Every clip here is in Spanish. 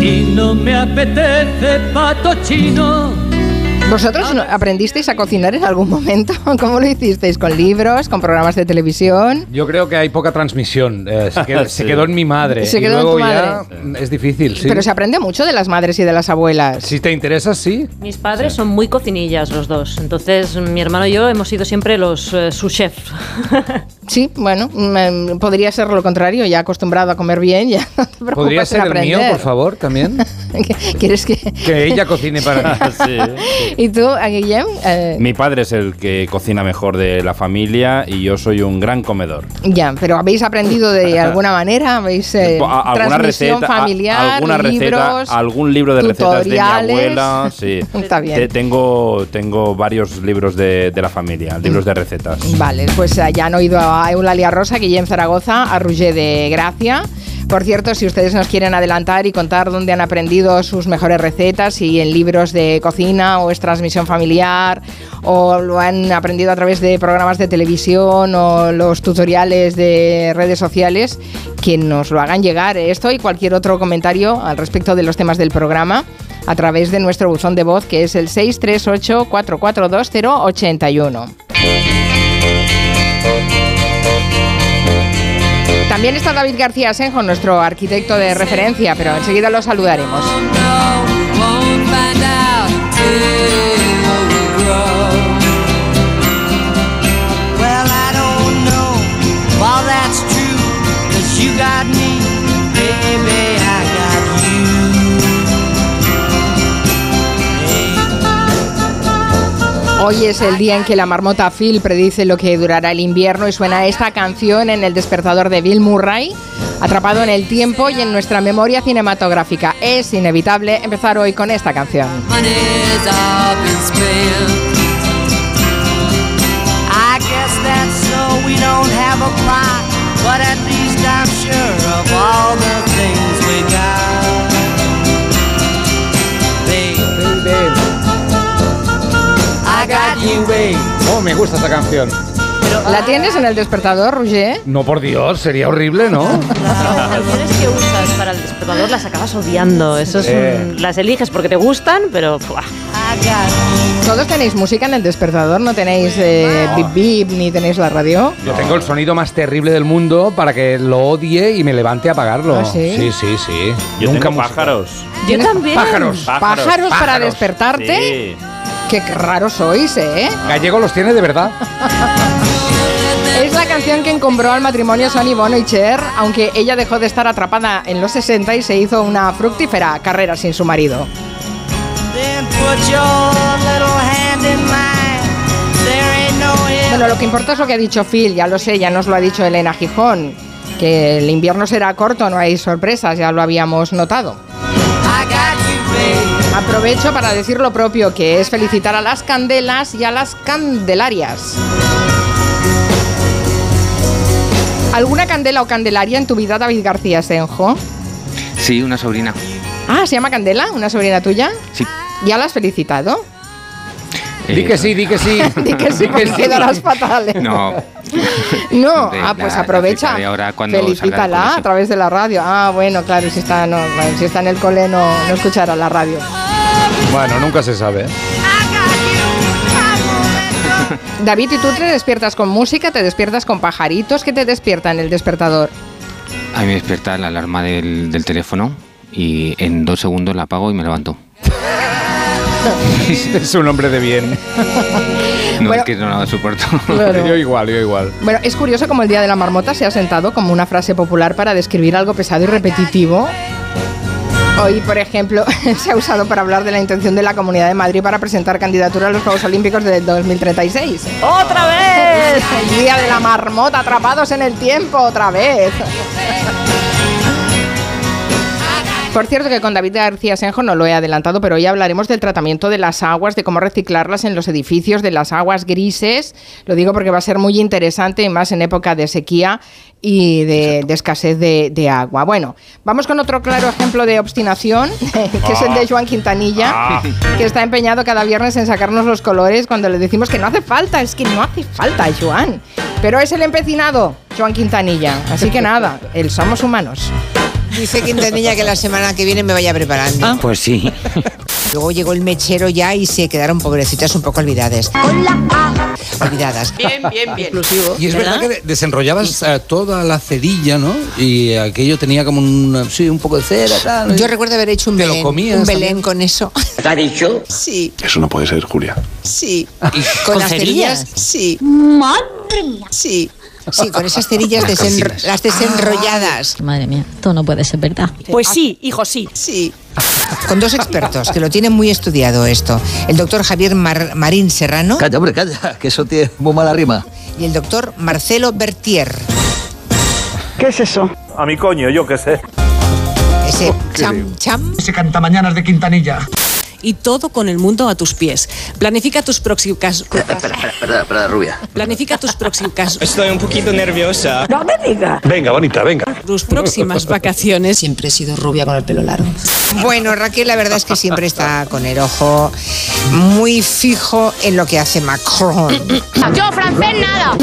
y no me apetece pato chino ¿Vosotros aprendisteis a cocinar en algún momento? ¿Cómo lo hicisteis? ¿Con libros? ¿Con programas de televisión? Yo creo que hay poca transmisión. Eh, se, quedó, en mi madre. Se quedó y luego en tu ya es difícil, sí. Pero se aprende mucho de las madres y de las abuelas. Si te interesa, sí. Mis padres son muy cocinillas los dos. Entonces, mi hermano y yo hemos sido siempre los uh, chefs. sí, bueno, mm, podría ser lo contrario. Ya acostumbrado a comer bien, ya ¿Podría ser el mío, por favor, también? ¿Quieres que...? que ella cocine para mí. sí. ¿Y tú, Guillem? Eh, Mi padre es el que cocina mejor de la familia y yo soy un gran comedor. Ya, pero ¿habéis aprendido de alguna manera? ¿Habéis eh, alguna receta, familiar, alguna libros, algún libro de recetas de mi abuela? Sí. Está bien. Tengo, tengo varios libros de, de la familia, libros de recetas. Vale, pues ya han oído a Eulalia Rosa, Guillem Zaragoza, a Roger de Gracia. Por cierto, si ustedes nos quieren adelantar y contar dónde han aprendido sus mejores recetas, si en libros de cocina o es transmisión familiar, o lo han aprendido a través de programas de televisión o los tutoriales de redes sociales, que nos lo hagan llegar. Esto y cualquier otro comentario al respecto de los temas del programa a través de nuestro buzón de voz que es el 638 442081. También está David García Senjo, nuestro arquitecto de referencia, pero enseguida lo saludaremos. Hoy es el día en que la marmota Phil predice lo que durará el invierno y suena esta canción en el despertador de Bill Murray, atrapado en el tiempo y en nuestra memoria cinematográfica. Es inevitable empezar hoy con esta canción. Oh, me gusta esta canción. ¿La tienes en el despertador, Roger? No, por Dios, sería horrible, ¿no? Las canciones que usas para el despertador las acabas odiando. Eso las eliges porque te gustan, pero... ¿Todos tenéis música en el despertador? ¿No tenéis eh, bip bip ni tenéis la radio? Yo tengo el sonido más terrible del mundo para que lo odie y me levante a apagarlo. ¿Ah, sí? Sí, sí, sí. Yo Nunca tengo pájaros. Yo también. Pájaros. Pájaros, pájaros para despertarte. Sí. Qué raros sois, ¿eh? Gallego los tiene de verdad. Es la canción que encumbró al matrimonio Sonny Bono y Cher, aunque ella dejó de estar atrapada en los 60 y se hizo una fructífera carrera sin su marido. Bueno, lo que importa es lo que ha dicho Phil, ya lo sé, ya nos lo ha dicho Elena Gijón, que el invierno será corto, no hay sorpresas, ya lo habíamos notado. Aprovecho para decir lo propio, que es felicitar a las candelas y a las candelarias. ¿Alguna candela o candelaria en tu vida, David García Senjo? Sí, una sobrina. Ah, ¿se llama Candela? ¿Una sobrina tuya? Sí. ¿Ya la has felicitado? Di que sí, di que sí. Di que sí, que quedarás fatales. No. No, Hombre, ah, pues la- aprovecha. ahora cuando Felicítala a través de la radio. Ah, bueno, claro, si está, no, si está en el cole no, no escuchará la radio. Bueno, nunca se sabe. David, ¿y tú te despiertas con música? ¿Te despiertas con pajaritos? ¿Qué te despierta en el despertador? A mí me despierta la alarma del, del teléfono y en dos segundos la apago y me levanto. es un hombre de bien. No Bueno. es que no lo soporto. Claro. Yo igual, yo igual. Bueno, es curioso como el Día de la Marmota se ha sentado como una frase popular para describir algo pesado y repetitivo. Hoy, por ejemplo, se ha usado para hablar de la intención de la Comunidad de Madrid para presentar candidatura a los Juegos Olímpicos del 2036. ¡Otra vez! El Día de la Marmota, atrapados en el tiempo, otra vez. Por cierto que con David García Senjo no lo he adelantado, pero hoy hablaremos del tratamiento de las aguas, de cómo reciclarlas en los edificios, de las aguas grises. Lo digo porque va a ser muy interesante, y más en época de sequía y de, de escasez de, de agua. Bueno, vamos con otro claro ejemplo de obstinación, que es el de Joan Quintanilla, que está empeñado cada viernes en sacarnos los colores cuando le decimos que no hace falta, es que no hace falta, Joan. Pero es el empecinado, Joan Quintanilla. Así que nada, el somos humanos. Dice Quintanilla que la semana que viene me vaya preparando. Pues sí. Luego llegó el mechero ya y se quedaron pobrecitas un poco olvidadas. Olvidadas. Bien, bien, bien. Inclusivo. Y es verdad, que desenrollabas eh, toda la cerilla, ¿no? Y aquello tenía como un, sí, un poco de cera, tal. Yo recuerdo haber hecho un ¿Te lo Belén, comías un Belén con eso. ¿Te ha dicho? Sí, Eso no puede ser, Julia. sí. Con, las cerillas, sí. Sí. Sí, con esas cerillas Las desenro- cocinas. las desenrolladas. Madre mía, esto no puede ser verdad. Pues sí, hijo, sí. Sí. Con dos expertos que lo tienen muy estudiado esto. El doctor Javier Mar- Marín Serrano Calla, hombre, calla, que eso tiene muy mala rima. y el doctor Marcelo Bertier. ¿Qué es eso? A mi coño, yo qué sé. Ese cham cham. Ese cantamañanas de Quintanilla. Y todo con el mundo a tus pies. Planifica tus próximas espera, espera, rubia. planifica tus próximas Estoy un poquito nerviosa. No me digas. Venga, bonita, venga. Tus próximas vacaciones. Siempre he sido rubia con el pelo largo. Bueno, Raquel, la verdad es que siempre está con el ojo muy fijo en lo que hace Macron. Yo, francés, nada.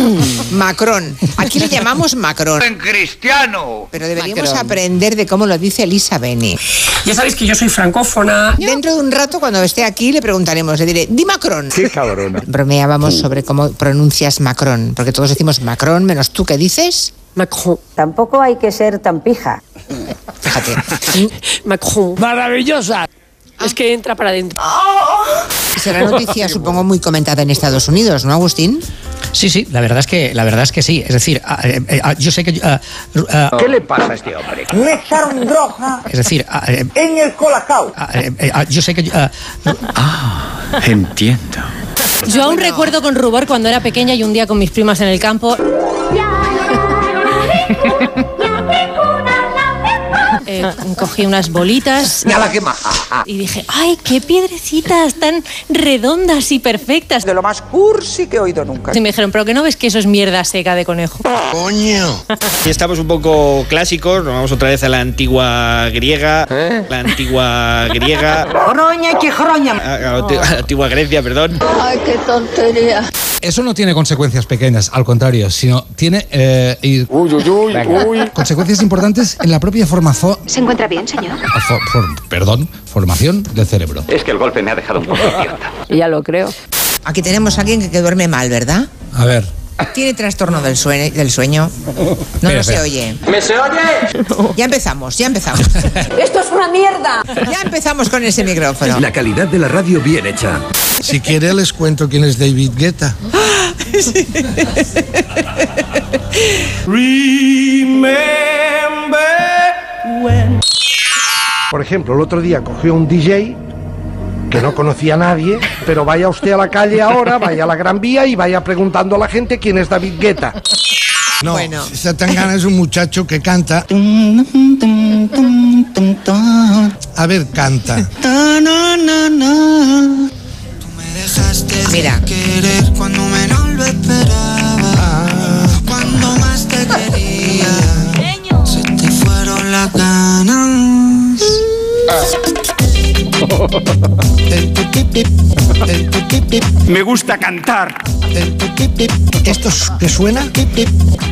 Macron. Aquí le llamamos Macron. En cristiano. Pero deberíamos aprender de cómo lo dice Elisa Beni. Ya sabéis que yo soy francófona. Dentro de un rato, cuando esté aquí, le preguntaremos, le diré, di Macron. Qué cabrona. Bromeábamos sobre cómo pronuncias Macron, porque todos decimos Macron, menos tú que dices. Macron. Tampoco hay que ser tan pija. Fíjate. Macron. Maravillosa. Es que entra para adentro. Será noticia, supongo, muy comentada en Estados Unidos, ¿no, Agustín? Sí, sí, la verdad es que la verdad es que sí. Es decir, ah, eh, eh, ah, yo sé que ah, ah, ¿Qué le pasa a este hombre? Me echaron droga es decir, ah, eh, en el colacao. ah, eh, eh, ah, yo sé que ah, Entiendo. Yo aún recuerdo con rubor cuando era pequeña y un día con mis primas en el campo. Eh, cogí unas bolitas Nada que más. y dije, ¡ay, qué piedrecitas tan redondas y perfectas! De lo más cursi que he oído nunca. Y me dijeron, ¿pero que no ves que eso es mierda seca de conejo? Coño. Y estamos un poco clásicos, nos vamos otra vez a la antigua griega, la antigua griega, Roña que roña. a, a la anti- a la antigua Grecia, perdón. Ay, qué tontería. Eso no tiene consecuencias pequeñas, al contrario, sino tiene eh, y- consecuencias importantes en la propia ¿Se encuentra bien, señor? perdón, formación del cerebro. Es que el golpe me ha dejado un poco idiota. Ya lo creo. Aquí tenemos a alguien que, que duerme mal, ¿verdad? A ver, Tiene trastorno del sueño. Del sueño. No, no se oye. ¿Me se oye? Ya empezamos, ya empezamos. ¡Esto es una mierda! Ya empezamos con ese micrófono. La calidad de la radio bien hecha. Si quiere les cuento quién es David Guetta. Por ejemplo, el otro día cogió un DJ que no conocía a nadie, pero vaya usted a la calle ahora, vaya a la Gran Vía y vaya preguntando a la gente quién es David Guetta. No, Bueno. Satangana es un muchacho que canta. A ver, canta. Me gusta cantar. el pipip, ¿Esto es- te suena?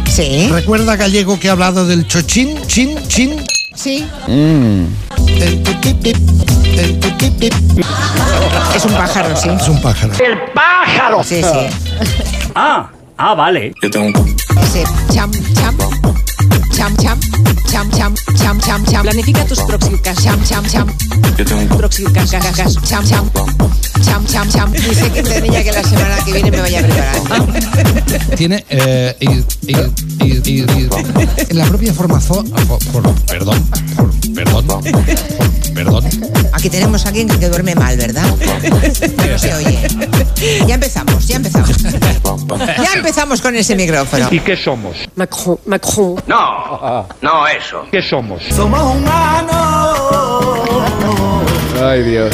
sí, ¿Recuerda gallego que ha hablado del chochín? ¿Chin? ¿Chin? sí. el el pipip. Es un pájaro, sí. Es un pájaro. Sí, sí. Ah, ah, vale. Ese cham, cham. Cham, cham. Cham, cham, cham, cham, cham. Planifica tus próximas Cham, cham, cham. próximas Cham, cham. Cham, cham, cham. Dice que tenía que la semana que viene me vaya preparando. tiene eh, y, y- y- y- y- en la propia formación, for- for- perdón, for- perdón, perdón. Aquí tenemos a alguien que, duerme mal, ¿verdad? No se oye. Ya empezamos, ya empezamos. Ya empezamos con ese micrófono. qué somos? Macron, Macron. No, no eso. ¿Qué somos? Somos humanos. Ay, Dios.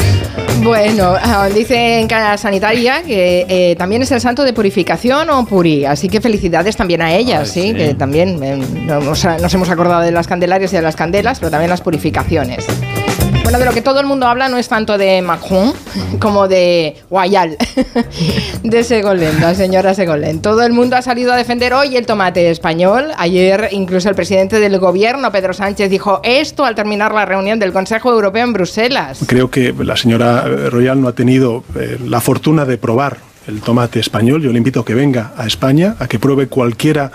Bueno, ah, dice en Casa Sanitaria que eh, también es el santo de purificación o puri, así que felicidades también a ellas, Ay, ¿sí? sí. que también eh, nos, nos hemos acordado de las candelarias y de las candelas, pero también las purificaciones. De lo que todo el mundo habla no es tanto de Macron como de Guayal, de Segolén, la señora Segolén. Todo el mundo ha salido a defender hoy el tomate español. Ayer incluso el presidente del gobierno, Pedro Sánchez, dijo esto al terminar la reunión del Consejo Europeo en Bruselas. Creo que la señora Royal no ha tenido eh, la fortuna de probar el tomate español. Yo le invito a que venga a España, a que pruebe cualquiera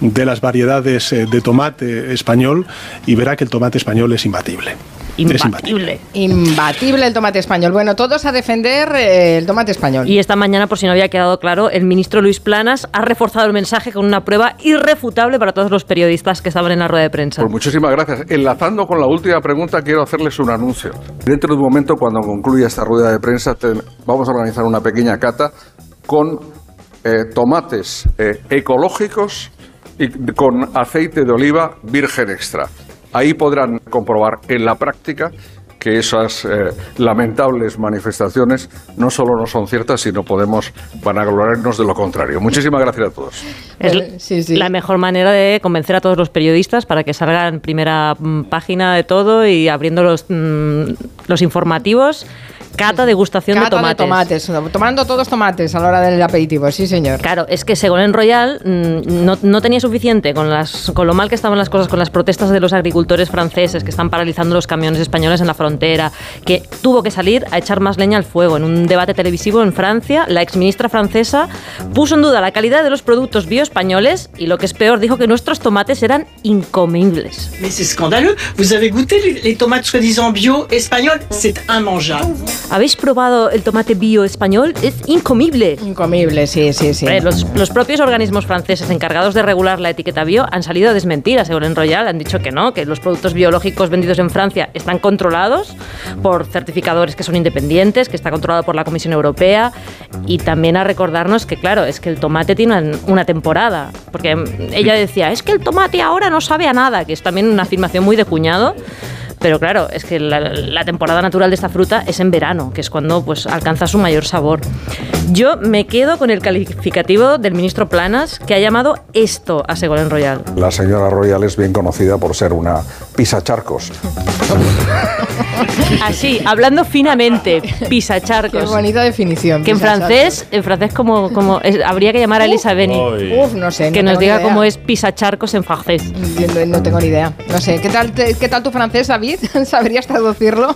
de las variedades eh, de tomate español y verá que el tomate español es imbatible. Imbatible. Imbatible el tomate español. Bueno, todos a defender eh, el tomate español. Y esta mañana, por si no había quedado claro, el ministro Luis Planas ha reforzado el mensaje con una prueba irrefutable para todos los periodistas que estaban en la rueda de prensa. Pues muchísimas gracias. Enlazando con la última pregunta, quiero hacerles un anuncio. Dentro de un momento, cuando concluya esta rueda de prensa, te- vamos a organizar una pequeña cata con eh, tomates eh, ecológicos y con aceite de oliva virgen extra. Ahí podrán comprobar en la práctica que esas eh, lamentables manifestaciones no solo no son ciertas, sino podemos vanagloriarnos de lo contrario. Muchísimas gracias a todos. Es la mejor manera de convencer a todos los periodistas para que salgan en primera mm, página de todo y abriendo los, mm, los informativos. Cata degustación Cata de tomates. tomates. Tomando todos tomates a la hora del aperitivo, sí señor. Claro, es que Segolén Royal mm, no, no tenía suficiente con, las, con lo mal que estaban las cosas, con las protestas de los agricultores franceses que están paralizando los camiones españoles en la frontera, que tuvo que salir a echar más leña al fuego. En un debate televisivo en Francia, la exministra francesa puso en duda la calidad de los productos bioespañoles y lo que es peor, dijo que nuestros tomates eran incomibles. Mais c'est scandaleux. Vous avez goûté les, les tomates soi-disant bio espagnoles C'est immangeable. ¿Habéis probado el tomate bio español? Es incomible. Incomible, sí, sí, sí. Los, los propios organismos franceses encargados de regular la etiqueta bio han salido a desmentir a Segolén Royal. Han dicho que no, que los productos biológicos vendidos en Francia están controlados por certificadores que son independientes, que está controlado por la Comisión Europea. Y también a recordarnos que, claro, es que el tomate tiene una, una temporada. Porque ella decía, es que el tomate ahora no sabe a nada, que es también una afirmación muy de cuñado. Pero claro, es que la, la temporada natural de esta fruta es en verano, que es cuando pues, alcanza su mayor sabor. Yo me quedo con el calificativo del ministro Planas, que ha llamado esto a Segolén Royal. La señora Royal es bien conocida por ser una pisacharcos. Así, hablando finamente, pisacharcos. Qué bonita definición. Que en francés, en francés como, como es- habría que llamar a Elisa Beni. Uf, no sé. no que nos diga idea. cómo es pisacharcos en francés. No, no tengo ni idea. No sé. ¿Qué tal, te- ¿Qué tal tu francés, David? ¿Sabrías traducirlo?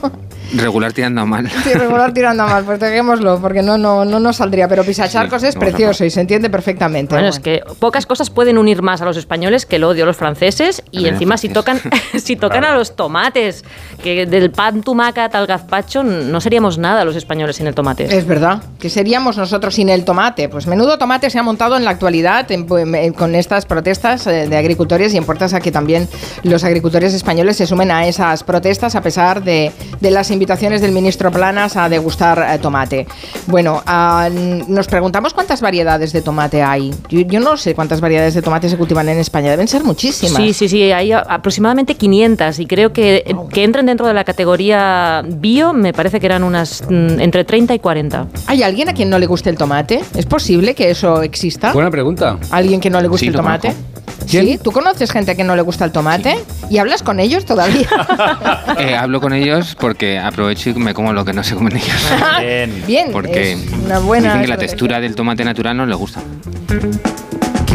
Regular tirando a mal. Sí, regular tirando a mal, pues dejémoslo, porque no, no, no nos saldría. Pero pisacharcos Sí, es precioso y se entiende perfectamente. Bueno, es que pocas cosas pueden unir más a los españoles que el odio a los franceses y encima si tocan si tocan a los tomates, que del pan tumacat al gazpacho no seríamos nada los españoles sin el tomate. Es verdad. ¿Qué seríamos nosotros sin el tomate? Pues menudo tomate se ha montado en la actualidad en- en- con estas protestas eh, de agricultores y en puertas a que también los agricultores españoles se sumen a esas protestas a pesar de, de las invitaciones del ministro Planas a degustar eh, tomate. Bueno, ah, nos preguntamos cuántas variedades de tomate hay. Yo, yo no sé cuántas variedades de tomate se cultivan en España. Deben ser muchísimas. Sí, sí, sí, hay aproximadamente 500 y creo que, que entran dentro de la categoría bio, me parece que eran unas mm, entre 30 y 40. ¿Hay alguien a quien no le guste el tomate? ¿Es posible que eso exista? Buena pregunta. ¿Alguien que no le guste Sí, el tomate? conozco. ¿Sí? ¿Tú conoces gente que no le gusta el tomate? ¿Y hablas con ellos todavía? Eh, hablo con ellos porque aprovecho y me como lo que no se comen ellos. Bien. Bien, Porque es una buena dicen que la textura del tomate natural no les gusta.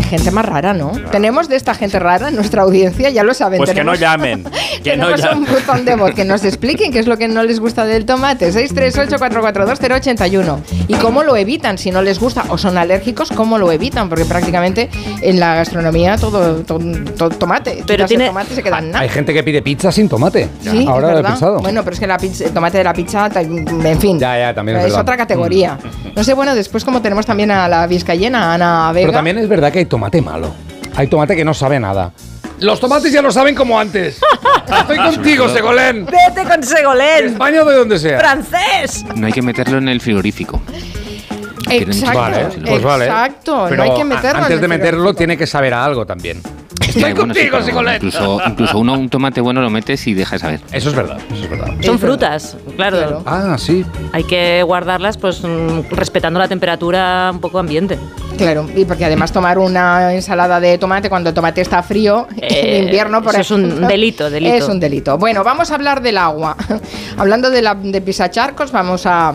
Gente más rara, ¿no? Tenemos de esta gente rara en nuestra audiencia, ya lo saben. Pues que no tenemos- llamen. Que no Tenemos un llamen. botón de voz que nos expliquen qué es lo que no les gusta del tomate. 638-442-081. ¿Y cómo lo evitan si no les gusta o son alérgicos? ¿Cómo lo evitan? Porque prácticamente en la gastronomía todo, todo, todo tomate. Pero tiene- tomate se queda en nada. Hay gente que pide pizza sin tomate. Sí, Ahora es lo he pensado. Bueno, pero es que la pizza- el tomate de la pizza, en fin. Ya, ya, también es verdad. otra categoría. No sé, bueno, después como tenemos también a la vizcayena, Ana Vega. Pero también es verdad que hay tomate malo. Hay tomate que no sabe nada. Los tomates ya lo saben como antes. Estoy contigo, Segolén. ¡Vete con Segolén! España o de donde sea. ¡Francés! No hay que meterlo en el frigorífico. Exacto, Vale, pues vale. exacto. Pero no hay que meterlo. a- en antes el de meterlo frigorífico. tiene que saber a algo también. Que, Estoy bueno, sí, contigo, Sigoleta. incluso, incluso uno un tomate bueno lo metes y deja de saber. Eso es verdad, eso es verdad. Son frutas, claro. Ah, sí. Hay que guardarlas pues mm, respetando la temperatura un poco ambiente. Claro, y porque además tomar una ensalada de tomate cuando el tomate está frío Eh, en invierno, por eso es un delito, delito. Es un delito. Bueno, vamos a hablar del agua. Hablando de, la, de pisacharcos, vamos a,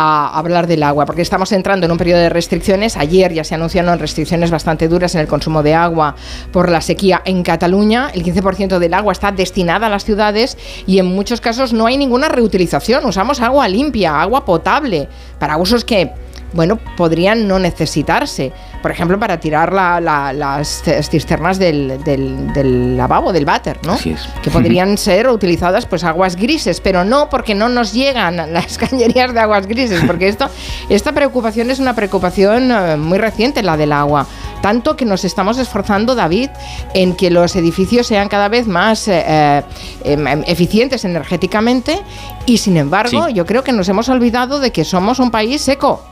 a hablar del agua, porque estamos entrando en un periodo de restricciones. Ayer ya se anunciaron restricciones bastante duras en el consumo de agua por la sequía en Cataluña. El 15% del agua está destinada a las ciudades y en muchos casos no hay ninguna reutilización. Usamos agua limpia, agua potable, para usos que bueno, podrían no necesitarse. Por ejemplo, para tirar la- la- las cisternas del, del- del lavabo, del váter, ¿no? Así es. Que podrían ser utilizadas pues aguas grises, pero no porque no nos llegan las cañerías de aguas grises, porque esto, esta preocupación es una preocupación eh, muy reciente, la del agua. Tanto que nos estamos esforzando, David, en que los edificios sean cada vez más eh, eh, em, em, eficientes energéticamente y sin embargo Sí. yo creo que nos hemos olvidado de que somos un país seco.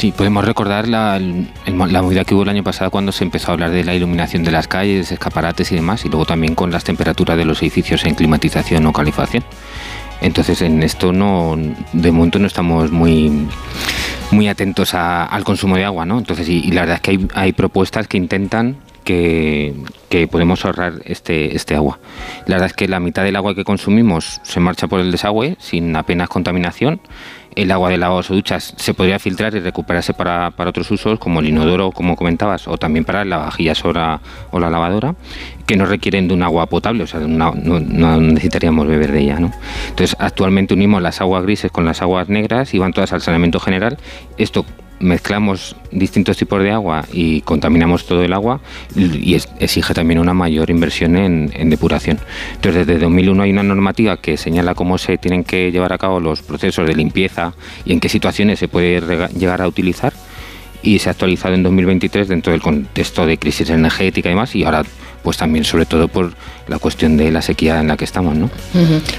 Sí, podemos recordar la, la movida que hubo el año pasado cuando se empezó a hablar de la iluminación de las calles, escaparates y demás, y luego también con las temperaturas de los edificios en climatización o calefacción. Entonces en esto no, de momento no estamos muy, muy atentos a- al consumo de agua, ¿no? Entonces y, y la verdad es que hay, hay propuestas que intentan que, que podemos ahorrar este, este agua. La verdad es que la mitad del agua que consumimos se marcha por el desagüe sin apenas contaminación. El agua de lavabos o duchas se podría filtrar y recuperarse para, para otros usos, como el inodoro, como comentabas, o también para la vajillas o la, o la lavadora, que no requieren de un agua potable, o sea, no, no necesitaríamos beber de ella. ¿no? Entonces, actualmente unimos las aguas grises con las aguas negras y van todas al saneamiento general. Esto mezclamos distintos tipos de agua y contaminamos todo el agua y exige también una mayor inversión en, en depuración. Entonces, desde 2001 hay una normativa que señala cómo se tienen que llevar a cabo los procesos de limpieza y en qué situaciones se puede llegar a utilizar y se ha actualizado en 2023 dentro del contexto de crisis energética y demás y ahora pues también sobre todo por la cuestión de la sequía en la que estamos, ¿no?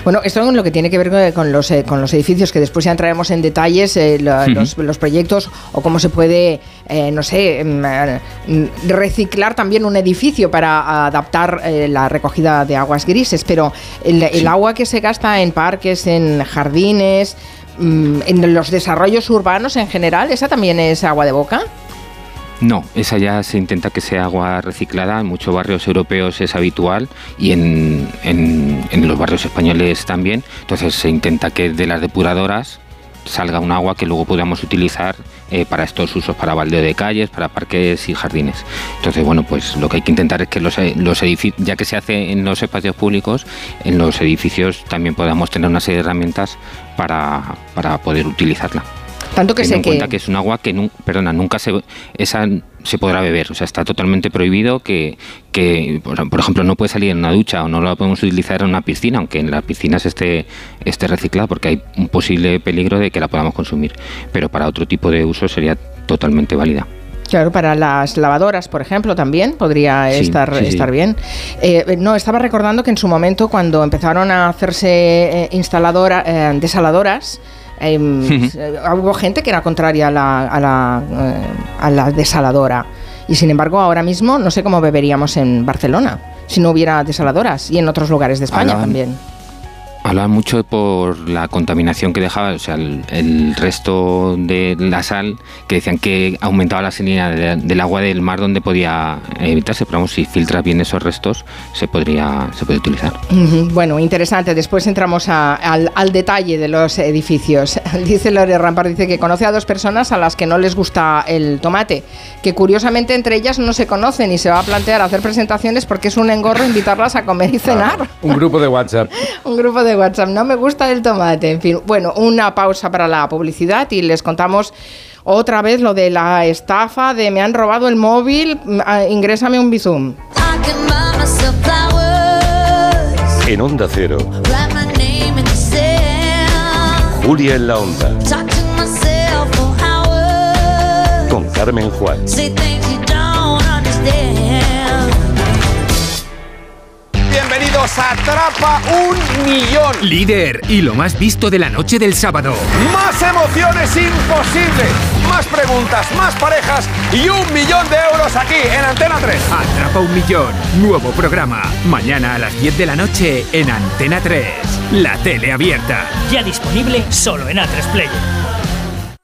Bueno, esto es lo que tiene que ver con- los, eh, con los edificios, que después ya entraremos en detalles, eh, los, los proyectos o cómo se puede, eh, no sé, mm, eh, reciclar también un edificio para adaptar la recogida de aguas grises. Pero el, el agua que se gasta en parques, en jardines, en los desarrollos urbanos en general, ¿esa también es agua de boca? No, esa ya se intenta que sea agua reciclada. En muchos barrios europeos es habitual y en, en- en los barrios españoles también. Entonces se intenta que de las depuradoras salga un agua que luego podamos utilizar eh, para estos usos, para baldeo de calles, para parques y jardines. Entonces, bueno, pues lo que hay que intentar es que los, los edificios, ya que se hace en los espacios públicos, en los edificios también podamos tener una serie de herramientas para, para poder utilizarla. Tanto que sé en que... cuenta que es un agua que nu- perdona, nunca se esa se podrá beber, o sea, está totalmente prohibido que, que por, ejemplo, no puede salir en una ducha o no la podemos utilizar en una piscina, aunque en las piscinas esté, esté reciclada, porque hay un posible peligro de que la podamos consumir. Pero para otro tipo de uso sería totalmente válida. Claro, para las lavadoras, por ejemplo, también podría Sí, estar, sí, sí. estar bien. Eh, no, estaba recordando que en su momento, cuando empezaron a hacerse eh, instaladora, eh, desaladoras, eh, eh, hubo gente que era contraria a la, a, la, eh, a la desaladora. Y sin embargo, ahora mismo no sé cómo beberíamos en Barcelona si no hubiera desaladoras y en otros lugares de España también. Hablaban mucho por la contaminación que dejaba, o sea, el, el resto de la sal, que decían que aumentaba la salinidad de- del agua del mar donde podía evitarse, pero vamos, si filtras bien esos restos, se podría se puede utilizar. Bueno, interesante. Después entramos a- al, al detalle de los edificios. Dice Lore Rampar, dice que conoce a dos personas a las que no les gusta el tomate, que curiosamente entre ellas no se conocen y se va a plantear hacer presentaciones porque es un engorro invitarlas a comer y cenar. Un grupo de WhatsApp. Un grupo de WhatsApp, no me gusta el tomate. En fin, bueno, una pausa para la publicidad y les contamos otra vez lo de la estafa de me han robado el móvil, ah, ingrésame un bizum. En Onda Cero, Julia en la Onda, con Carmen Juan. Los atrapa un millón. Líder y lo más visto de la noche del sábado. Más emociones imposibles. Más preguntas, más parejas y un millón de euros aquí en Antena 3. Atrapa un millón. Nuevo programa. Mañana a las 10 de la noche en Antena 3. La tele abierta. Ya disponible solo en A3 Player.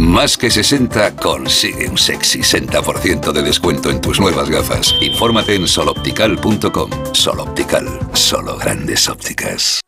Más que 60 consigue un sexy 60% de descuento en tus nuevas gafas. Infórmate en soloptical.com. Soloptical, solo grandes ópticas.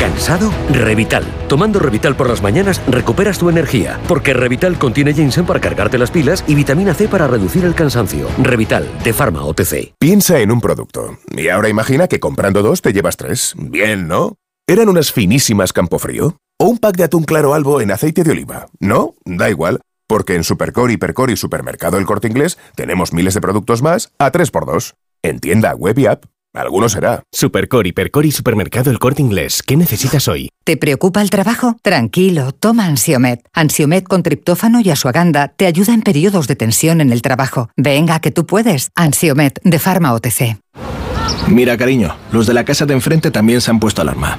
¿Cansado? Revital. Tomando Revital por las mañanas recuperas tu energía, porque Revital contiene ginseng para cargarte las pilas y vitamina C para reducir el cansancio. Revital, de Pharma OTC. Piensa en un producto. Y ahora imagina que comprando dos te llevas tres. Bien, ¿no? ¿Eran unas finísimas Campofrío? ¿O un pack de atún claro albo en aceite de oliva? ¿No? Da igual, porque en Supercore, Hipercore y Supermercado El Corte Inglés tenemos miles de productos más a 3x2. En tienda, web y app. Alguno será. Supercore, Hipercore y Supermercado El Corte Inglés. ¿Qué necesitas hoy? ¿Te preocupa el trabajo? Tranquilo, toma Ansiomet. Ansiomet con triptófano y asuaganda te ayuda en periodos de tensión en el trabajo. Venga, que tú puedes. Ansiomet de Pharma OTC. Mira, cariño, los de la casa de enfrente también se han puesto alarma.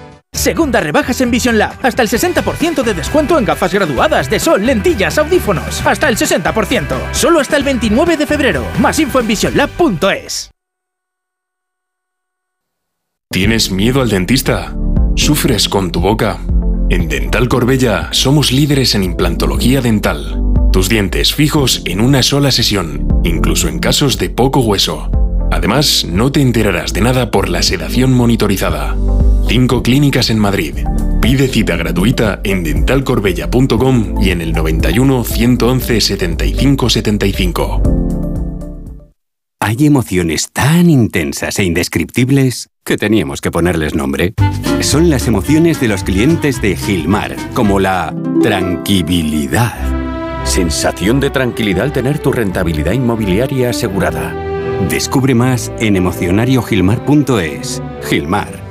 Segunda rebajas en Vision Lab. Hasta el 60% de descuento en gafas graduadas de sol, lentillas, audífonos. Hasta el 60%. Solo hasta el 29 de febrero. Más info en visionlab.es. ¿Tienes miedo al dentista? ¿Sufres con tu boca? En Dental Corbella somos líderes en implantología dental. Tus dientes fijos en una sola sesión, incluso en casos de poco hueso. Además, no te enterarás de nada por la sedación monitorizada. Cinco clínicas en Madrid. Pide cita gratuita en dentalcorbella.com y en el 91 111 75 75. Hay emociones tan intensas e indescriptibles que teníamos que ponerles nombre. Son las emociones de los clientes de Gilmar, como la tranquilidad. Sensación de tranquilidad al tener tu rentabilidad inmobiliaria asegurada. Descubre más en emocionariogilmar.es. Gilmar,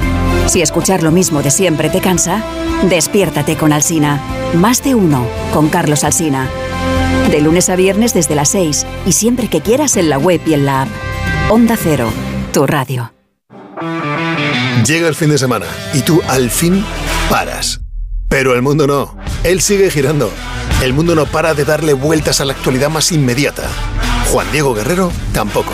Si escuchar lo mismo de siempre te cansa, despiértate con Alsina. Más de uno con Carlos Alsina. De lunes a viernes desde las 6 y siempre que quieras en la web y en la app. Onda Cero, tu radio. Llega el fin de semana y tú al fin paras. Pero el mundo no. Él sigue girando. El mundo no para de darle vueltas a la actualidad más inmediata. Juan Diego Guerrero tampoco.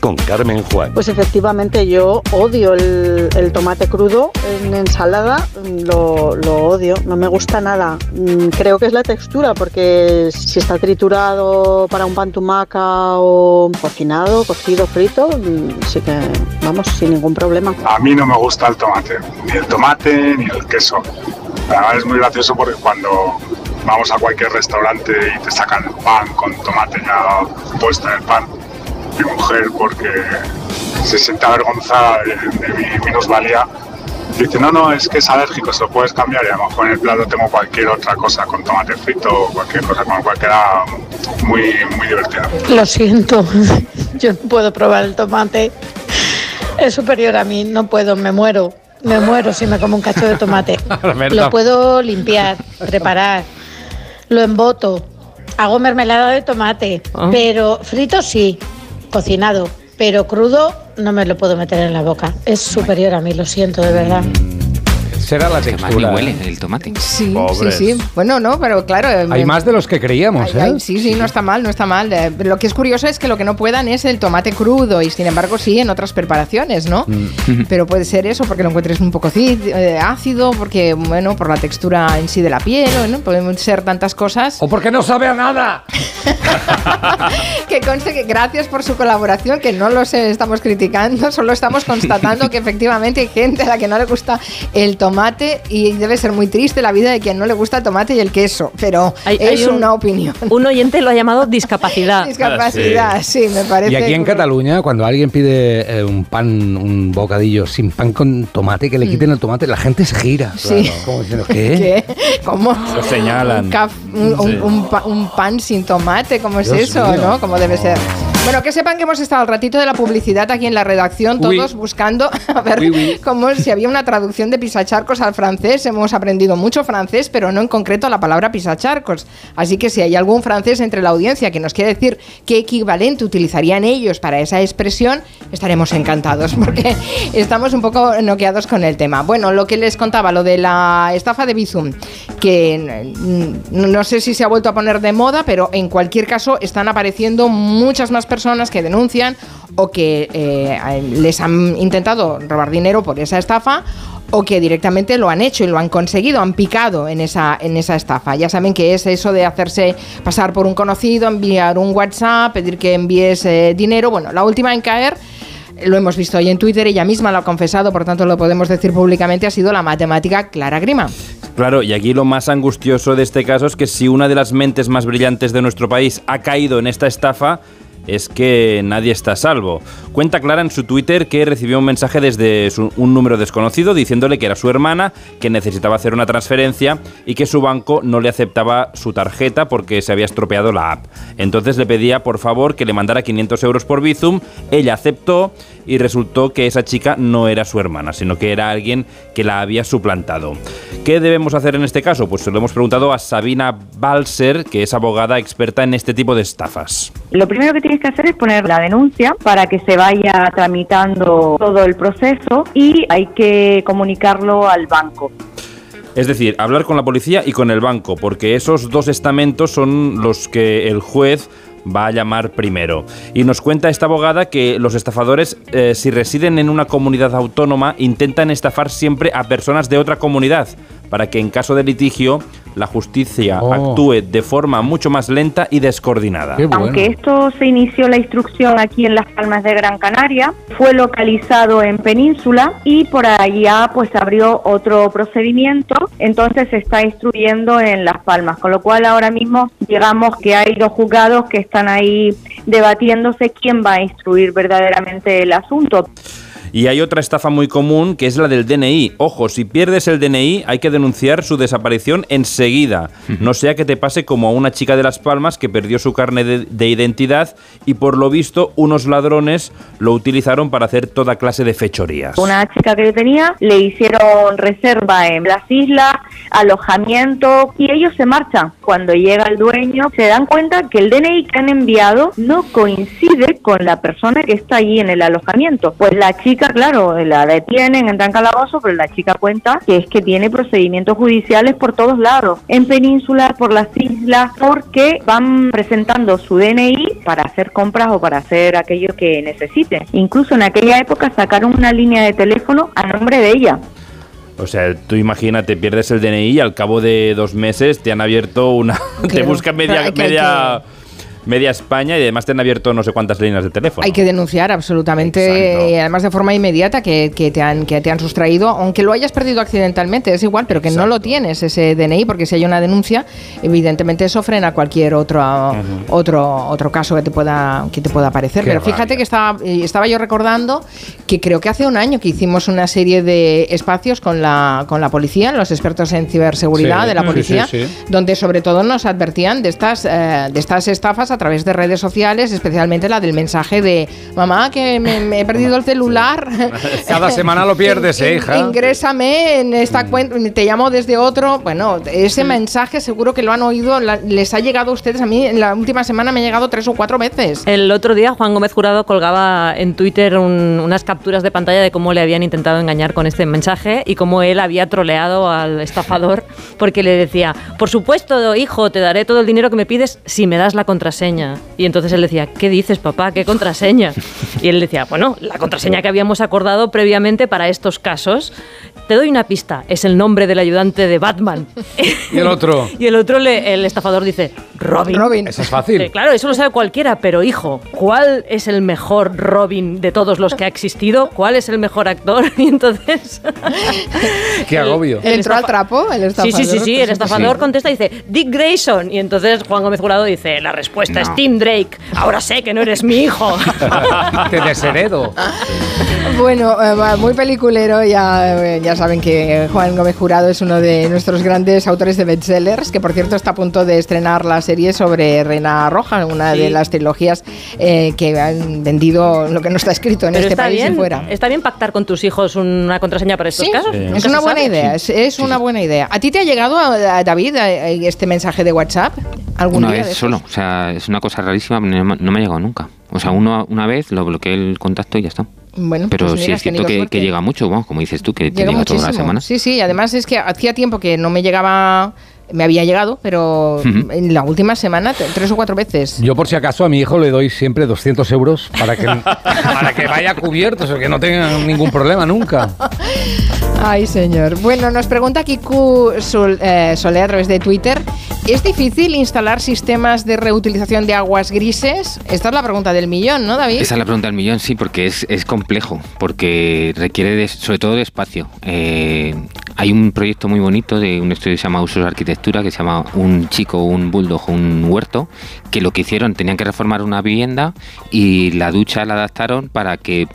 con Carmen Juan. Pues efectivamente yo odio el, el tomate crudo en ensalada, lo, lo odio, no me gusta nada. Mm, Creo que es la textura, porque si está triturado para un pan tumaca o cocinado, cocido, frito, mm, sí que vamos, sin ningún problema. A mí no me gusta el tomate, ni el tomate ni el queso. Además es muy gracioso porque cuando vamos a cualquier restaurante y te sacan el pan con tomate ya puesto en el pan, mi mujer, porque se siente avergonzada de, de mi minusvalía, dice, no, no, es que es alérgico, se lo puedes cambiar y a lo mejor en el plato tengo cualquier otra cosa con tomate frito o cualquier cosa, con lo cual queda muy, muy divertido. Lo siento, yo no puedo probar el tomate. Es superior a mí, no puedo, me muero. Me muero si me como un cacho de tomate. Lo puedo limpiar, preparar, lo emboto, hago mermelada de tomate, Ah. pero frito sí, cocinado, pero crudo no me lo puedo meter en la boca. Es superior a mí, lo siento de verdad. Será la Más ni textura. huele el tomate. Sí, Pobres. sí, sí. Bueno, no, pero claro. eh, Hay me- más de los que creíamos, ¿eh? sí, sí, no está mal, no está mal. Eh, Lo que es curioso es que lo que no puedan es el tomate crudo y sin embargo sí en otras preparaciones, ¿no? Mm. Pero puede ser eso porque lo encuentres un poco eh, ácido, porque, bueno, por la textura en sí de la piel, ¿no? Pueden ser tantas cosas. O porque no sabe a nada. que conste que gracias por su colaboración, que no los estamos criticando, solo estamos constatando que efectivamente hay gente a la que no le gusta el tomate y debe ser muy triste la vida de quien no le gusta el tomate y el queso, pero Hay- es hay un- una opinión. Un oyente lo ha llamado discapacidad. Discapacidad, sí. me parece. Y aquí en. Cataluña, cuando alguien pide eh, un pan, un bocadillo sin pan con tomate, que le quiten el tomate, la gente se gira. Mm. Sí. Claro, como diciendo, ¿qué? ¿Qué? ¿Cómo? Lo señalan. Un, caf- un- un- Sí. un pa- un pan sin tomate, ¿cómo es Dios eso? mío. ¿No? ¿Cómo debe ser? Bueno, que sepan que hemos estado al ratito de la publicidad aquí en la redacción, todos buscando a ver Uy, uy. cómo si había una traducción de pisacharcos al francés. Hemos aprendido mucho francés, pero no en concreto la palabra pisacharcos. Así que si hay algún francés entre la audiencia que nos quiere decir qué equivalente utilizarían ellos para esa expresión, estaremos encantados porque estamos un poco noqueados con el tema. Bueno, lo que les contaba, lo de la estafa de Bizum, que no sé si se ha vuelto a poner de moda, pero en cualquier caso están apareciendo muchas más personas que denuncian o que eh, les han intentado robar dinero por esa estafa o que directamente lo han hecho y lo han conseguido, han picado en esa, en esa estafa. Ya saben que es eso de hacerse pasar por un conocido, enviar un WhatsApp, pedir que envíes eh, dinero. Bueno, la última en caer lo hemos visto hoy en Twitter, ella misma lo ha confesado, por tanto lo podemos decir públicamente, ha sido la matemática Clara Grima. Claro, y aquí lo más angustioso de este caso es que si una de las mentes más brillantes de nuestro país ha caído en esta estafa, es que nadie está a salvo. Cuenta Clara en su Twitter que recibió un mensaje desde un número desconocido diciéndole que era su hermana, que necesitaba hacer una transferencia y que su banco no le aceptaba su tarjeta porque se había estropeado la app. Entonces le pedía por favor que le mandara 500 euros por Bizum, ella aceptó y resultó que esa chica no era su hermana, sino que era alguien que la había suplantado. ¿Qué debemos hacer en este caso? Pues se lo hemos preguntado a Sabina Balser, que es abogada experta en este tipo de estafas. Lo primero que tienes que hacer es poner la denuncia para que se vaya tramitando todo el proceso y hay que comunicarlo al banco. Es decir, hablar con la policía y con el banco, porque esos dos estamentos son los que el juez va a llamar primero. Y nos cuenta esta abogada que los estafadores, eh, si residen en una comunidad autónoma, intentan estafar siempre a personas de otra comunidad, para que en caso de litigio la justicia Oh. actúe de forma mucho más lenta y descoordinada. Aunque esto se inició la instrucción aquí en Las Palmas de Gran Canaria, fue localizado en Península y por allá pues abrió otro procedimiento, entonces se está instruyendo en Las Palmas, con lo cual ahora mismo digamos que hay dos juzgados que están ahí debatiéndose quién va a instruir verdaderamente el asunto. Y hay otra estafa muy común que es la del DNI. Ojo, si pierdes el DNI hay que denunciar su desaparición enseguida. No sea que te pase como a una chica de Las Palmas que perdió su carne de, de identidad y por lo visto unos ladrones lo utilizaron para hacer toda clase de fechorías. Una chica que yo tenía le hicieron reserva en las islas, alojamiento y ellos se marchan. Cuando llega el dueño se dan cuenta que el DNI que han enviado no coincide con la persona que está allí en el alojamiento. Pues la chica, claro, la detienen, entra en calabozo, pero la chica cuenta que es que tiene procedimientos judiciales por todos lados, en península, por las islas, porque van presentando su DNI para hacer compras o para hacer aquello que necesiten. Incluso en aquella época sacaron una línea de teléfono a nombre de ella. O sea, tú imagínate, pierdes el DNI y al cabo de dos meses te han abierto una... te buscan media, que- hay media, España y además te han abierto no sé cuántas líneas de teléfono. Hay que denunciar absolutamente, Exacto. y además de forma inmediata, que, que te han, que te han sustraído, aunque lo hayas perdido accidentalmente, es igual, pero que no lo tienes ese DNI, porque si hay una denuncia, evidentemente eso frena cualquier otro, otro, otro caso que te pueda, que te pueda aparecer. Qué pero fíjate que estaba, eh, estaba yo recordando que creo que hace un año que hicimos una serie de espacios con la, con la policía, los expertos en ciberseguridad Sí, de la policía, sí, sí. donde sobre todo nos advertían de estas, eh, de estas estafas a través de redes sociales, especialmente la del mensaje de mamá que me, me he perdido el celular. Cada semana lo pierdes, ¿eh, hija? Ingrésame en esta cuenta, te llamo desde otro. Bueno, ese mensaje seguro que lo han oído, la- les ha llegado a ustedes. A mí en la última semana me ha llegado tres o cuatro veces. El otro día Juan Gómez Jurado colgaba en Twitter un- unas capturas de pantalla de cómo le habían intentado engañar con este mensaje y cómo él había troleado al estafador porque le decía, por supuesto, hijo, te daré todo el dinero que me pides si me das la contraseña. Y entonces él decía, ¿qué dices, papá? ¿Qué contraseña? Y él decía, bueno, la contraseña que habíamos acordado previamente para estos casos. Te doy una pista, es el nombre del ayudante de Batman. Y el otro. Y el otro, le- el estafador dice, Robin. Robin. Eso es fácil. Eh, claro, eso lo sabe cualquiera, pero hijo, ¿cuál es el mejor Robin de todos los que ha existido? ¿Cuál es el mejor actor? Y entonces... Qué agobio. Él entró al trapo, el Sí, estafador. sí, sí, sí, el pues, estafador sí. contesta y dice, Dick Grayson. Y entonces Juan Gómez Jurado dice, la respuesta es No. Tim Drake. Ahora sé que no eres mi hijo. Te desheredo. Bueno, eh, muy peliculero, ya, eh, ya saben que Juan Gómez Jurado es uno de nuestros grandes autores de bestsellers, que por cierto está a punto de estrenar la serie sobre Reina Roja, una Sí. de las trilogías eh, que han vendido lo que no está escrito en Pero este país bien, y fuera. está bien pactar con tus hijos una contraseña para estos Sí, casos. es una buena sabe. idea, es, es una buena idea. ¿A ti te ha llegado, a, a David, a- este mensaje de WhatsApp? ¿Algún Una día de vez solo, o sea, es una cosa rarísima, no me, no me ha llegado nunca. O sea, uno, una vez lo bloqueé el contacto y ya está. Bueno, Pero pues sí es cierto que, llega mucho, vamos, como dices tú, que te Llega llega toda la muchísimo. semana. Sí, sí, además es que hacía tiempo que no me llegaba, me había llegado, pero en la última semana tres o cuatro veces. Yo por si acaso a mi hijo le doy siempre 200 euros para que, para que vaya cubierto, o sea, que no tenga ningún problema nunca. Ay, señor. Bueno, nos pregunta Kiku Sol, eh, Solé a través de Twitter. ¿Es difícil instalar sistemas de reutilización de aguas grises? Esta es la pregunta del millón, ¿no, David? Esa es la pregunta del millón, sí, porque es, es complejo, porque requiere de- sobre todo de espacio. Eh, hay un proyecto muy bonito de un estudio que se llama Usos Arquitectura, que se llama Un chico, un bulldog, un huerto, que lo que hicieron, tenían que reformar una vivienda y la ducha la adaptaron para que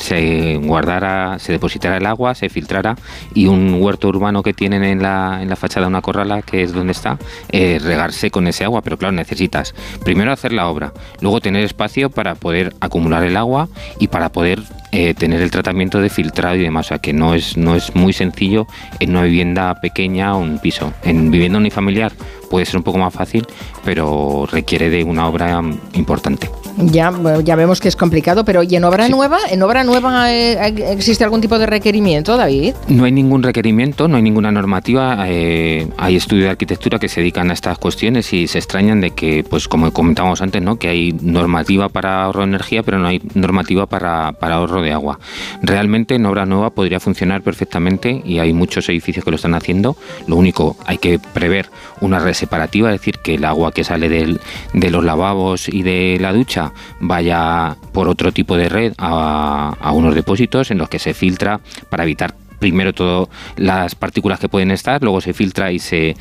se guardara, se depositara el agua, se filtrara y un huerto urbano que tienen en la, en la fachada una corrala, que es donde está, eh, regarse con ese agua. Pero claro, necesitas primero hacer la obra, luego tener espacio para poder acumular el agua y para poder eh, tener el tratamiento de filtrado y demás. O sea que no es, no es muy sencillo en una vivienda pequeña o un piso. En vivienda unifamiliar puede ser un poco más fácil, pero requiere de una obra mm, importante. Ya, ya vemos que es complicado, pero ¿y en obra nueva? ¿En obra nueva eh, existe algún tipo de requerimiento, David? No hay ningún requerimiento, no hay ninguna normativa. eh, hay estudios de arquitectura que se dedican a estas cuestiones y se extrañan de que, pues como comentábamos antes, ¿no? que hay normativa para ahorro de energía, pero no hay normativa para, para ahorro de agua. Realmente en obra nueva podría funcionar perfectamente y hay muchos edificios que lo están haciendo. Lo único, hay que prever una red separativa, es decir, que el agua que sale del- de los lavabos y de la ducha vaya por otro tipo de red a, a unos depósitos en los que se filtra para evitar primero todas las partículas que pueden estar, luego se filtra y se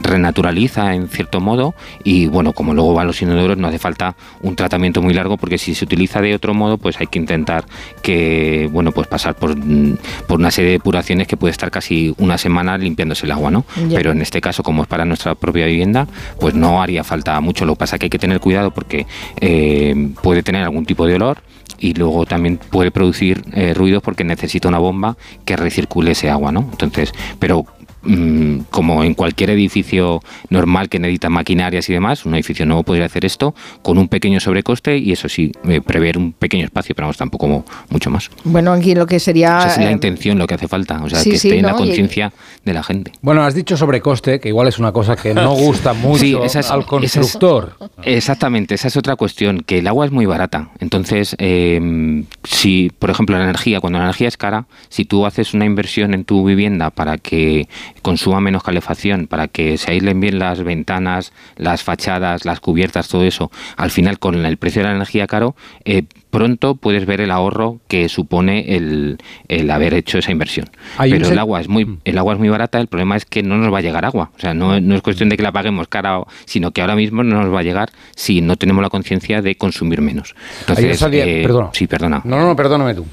renaturaliza en cierto modo y bueno, como luego van los inodoros no hace falta un tratamiento muy largo porque si se utiliza de otro modo pues hay que intentar que bueno pues pasar por, mm, por una serie de depuraciones que puede estar casi una semana limpiándose el agua, ¿no? Pero en este caso como es para nuestra propia vivienda pues no haría falta mucho, lo que pasa que hay que tener cuidado porque eh, puede tener algún tipo de olor y luego también puede producir eh, ruidos porque necesita una bomba que recircule ese agua, ¿no? Entonces, pero mm, como en cualquier edificio normal que necesita maquinarias y demás, un edificio nuevo podría hacer esto con un pequeño sobrecoste y eso sí, eh, prever un pequeño espacio, pero vamos, tampoco mucho más. Bueno, aquí lo que sería... Esa es la eh, intención, lo que hace falta, o sea, sí, que sí, esté en la conciencia de la gente. Bueno, has dicho sobrecoste, que igual es una cosa que no gusta mucho Sí, esa es- al esa es- constructor. Exactamente, esa es otra cuestión, que el agua es muy barata. Entonces, eh, si, por ejemplo, la energía, cuando la energía es cara, si tú haces una inversión en tu vivienda para que consuma menos calefacción, para que se aíslen bien las ventanas, las fachadas, las cubiertas, todo eso, al final con el precio de la energía caro, eh, pronto puedes ver el ahorro que supone el, el haber hecho esa inversión. Pero el agua es muy el agua es muy barata, el problema es que no nos va a llegar agua. O sea, no, no es cuestión de que la paguemos cara, sino que ahora mismo no nos va a llegar si no tenemos la conciencia de consumir menos. Entonces, salía- eh, perdona. sí, perdona. No, no, no, perdóname tú.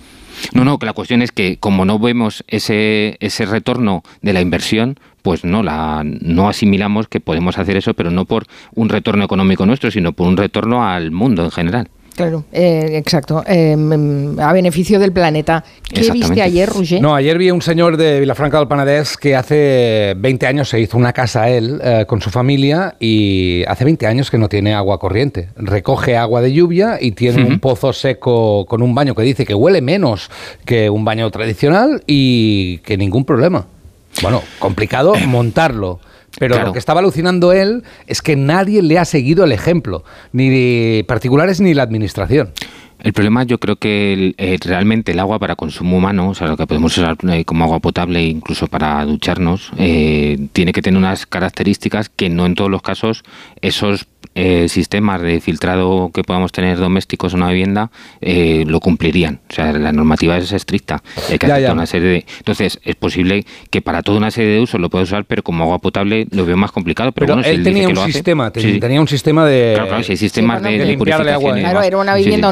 No, no, que la cuestión es que como no vemos ese, ese retorno de la inversión, pues no la no asimilamos que podemos hacer eso, pero no por un retorno económico nuestro, sino por un retorno al mundo en general. Claro, eh, exacto. eh, mm, a beneficio del planeta. ¿Qué viste ayer, Roger? No, ayer vi a un señor de Vilafranca del Panadés que hace 20 años se hizo una casa él eh, con su familia y hace 20 años que no tiene agua corriente. Recoge agua de lluvia y tiene un pozo seco con un baño que dice que huele menos que un baño tradicional y que ningún problema. Bueno, complicado montarlo. Pero Claro. lo que estaba alucinando él es que nadie le ha seguido el ejemplo, ni de particulares ni la administración. El problema yo creo que el- eh, realmente el agua para consumo humano, o sea, lo que podemos usar eh, como agua potable incluso para ducharnos, eh, tiene que tener unas características que no en todos los casos esos eh, sistemas de filtrado que podamos tener domésticos en una vivienda eh, lo cumplirían. O sea, la normativa es estricta. Hay que Ya, aceptar ya. una serie de... Entonces, es posible que para toda una serie de usos lo pueda usar, pero como agua potable lo veo más complicado. Pero, Pero, bueno, si él dice tenía que un hace- sistema, ten- Sí, sí. tenía un sistema de, Claro, claro, si hay sistemas Sí, bueno, de, de de limpiarle agua. Claro, era una Sí, sí. vivienda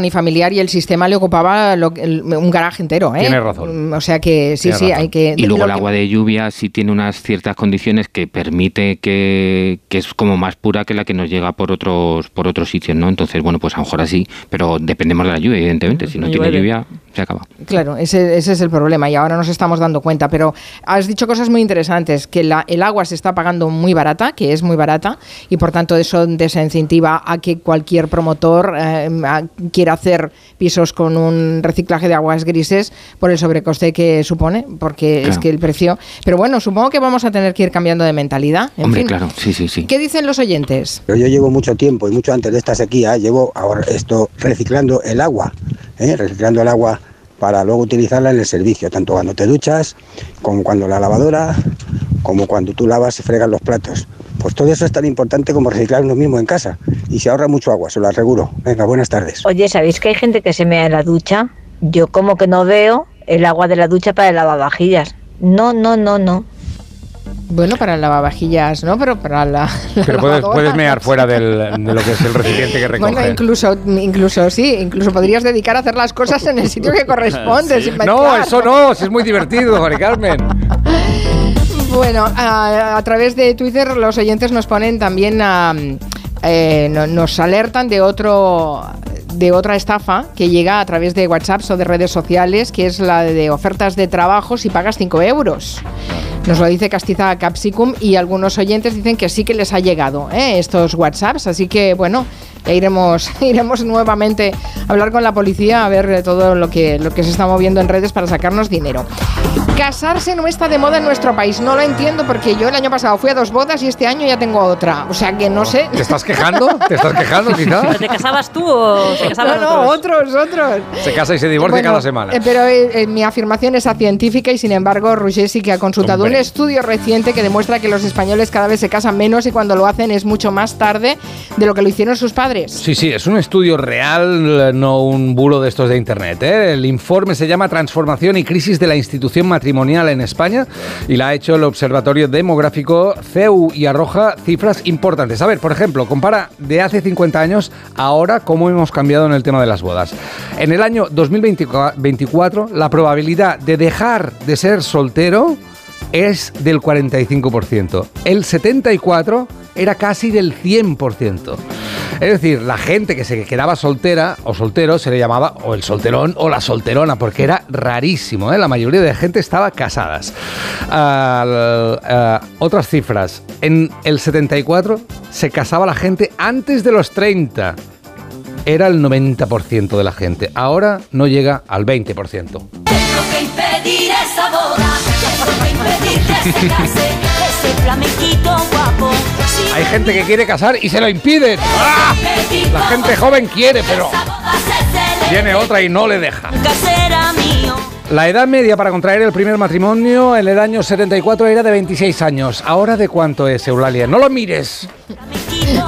y el sistema le ocupaba lo- el- un garaje entero. ¿eh? Tienes razón. Mm, O sea que sí, Tienes sí, razón. hay que. Y luego el que- agua de lluvia sí tiene unas ciertas condiciones que permite que, que es como más pura que la que nos llega por otros por otros sitios, ¿no? Entonces, bueno, pues a lo mejor así, pero dependemos de la lluvia, evidentemente. Si no tiene Llueve. lluvia, se acaba. Claro, ese, ese es el problema y ahora nos estamos dando cuenta. Pero has dicho cosas muy interesantes, que la- el agua se está pagando muy barata, que es muy barata, y por tanto eso desincentiva a que cualquier promotor eh, quiera hacer pisos con un reciclaje de aguas grises por el sobrecoste que supone, porque es que el precio... Pero bueno, supongo que vamos a tener que ir cambiando de mentalidad. En Hombre, fin. claro, sí, sí, sí. ¿Qué dicen los oyentes? Pero yo llevo mucho tiempo y mucho antes de esta sequía, llevo ahora esto reciclando el agua, ¿eh? reciclando el agua para luego utilizarla en el servicio, tanto cuando te duchas, como cuando la lavadora, como cuando tú lavas y fregas los platos. Pues todo eso es tan importante como reciclar uno mismo en casa y se ahorra mucho agua, se lo aseguro. Venga, buenas tardes. Oye, ¿sabéis que hay gente que se mea en la ducha? Yo como que no veo el agua de la ducha para el lavavajillas. No, no, no, no. Bueno, para el lavavajillas, ¿no? Pero para la. la Pero puedes, puedes mear fuera del- de lo que es el recipiente que recoge. Bueno, incluso, incluso sí, incluso podrías dedicar a hacer las cosas en el sitio que corresponde. sin No, eso no, es muy divertido, Mari Carmen. Bueno, a, a través de Twitter los oyentes nos ponen también, a, eh, no- nos alertan de otro de otra estafa que llega a través de WhatsApp o de redes sociales, que es la de ofertas de trabajo si pagas 5 euros. Nos lo dice Castiza Capsicum y algunos oyentes dicen que sí que les ha llegado ¿eh? estos WhatsApps, así que bueno, ya iremos, iremos nuevamente a hablar con la policía a ver todo lo que, lo que se está moviendo en redes para sacarnos dinero. Casarse no está de moda en nuestro país, no lo entiendo porque yo el año pasado fui a dos bodas y este año ya tengo otra, o sea que no sé. ¿Te estás quejando? ¿Te estás quejando, quizá? ¿Pero ¿Te casabas tú o se No, no, otros? otros, otros. Se casa y se divorcia Bueno, cada semana. eh, pero eh, eh, mi afirmación es científica y sin embargo Roger sí que ha consultado Hombre. estudio reciente que demuestra que los españoles cada vez se casan menos y cuando lo hacen es mucho más tarde de lo que lo hicieron sus padres. Sí, sí, es un estudio real, no un bulo de estos de internet. ¿eh? El informe se llama Transformación y crisis de la institución matrimonial en España y la ha hecho el Observatorio Demográfico CEU y arroja cifras importantes. A ver, por ejemplo, compara de hace 50 años ahora cómo hemos cambiado en el tema de las bodas. En el año 2024, la probabilidad de dejar de ser soltero es del 45%. El 74% era casi del 100%. Es decir, la gente que se quedaba soltera o soltero se le llamaba o el solterón o la solterona, porque era rarísimo. ¿eh? La mayoría de gente estaba casadas. Eh, otras cifras. En el 74 se casaba la gente antes de los 30. Era el 90% de la gente. Ahora no llega al 20%. que impedir esa boda, tengo que impedir que se case, ese flamenquito guapo. Si Hay gente que quiere casar y se lo impiden. ¡Ah! La gente joven quiere, pero viene otra y no le deja. La edad media para contraer el primer matrimonio en el año 74 era de 26 años. ¿Ahora de cuánto es, Eulalia? No lo mires.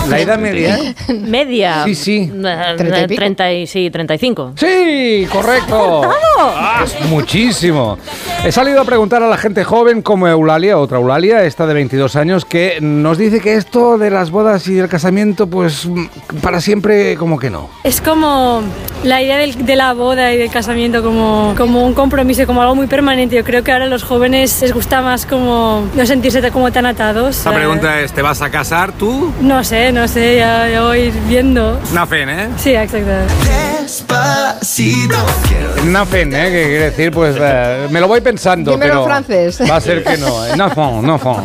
La edad media. Media. Sí, sí. ¿Treinta y pico? 30 y, sí, 35. Sí, correcto. Ah, es muchísimo. He salido a preguntar a la gente joven como Eulalia, otra Eulalia, esta de 22 años, que nos dice que esto de las bodas y el casamiento, pues para siempre como que no. Es como la idea del- de la boda y del casamiento como, como un compromiso, como algo muy permanente. Yo creo que ahora a los jóvenes les gusta más como no sentirse como tan atados. La pregunta es, ¿te vas a casar tú? No sé, no sé, ya, ya voy a ir viendo. Nafen, ¿eh? Sí, exacto. Nafen, ¿eh? que quiere decir, pues eh, me lo voy pensando, Dímelo pero en francés. va a ser que no. ¿eh? Nafon, nafon.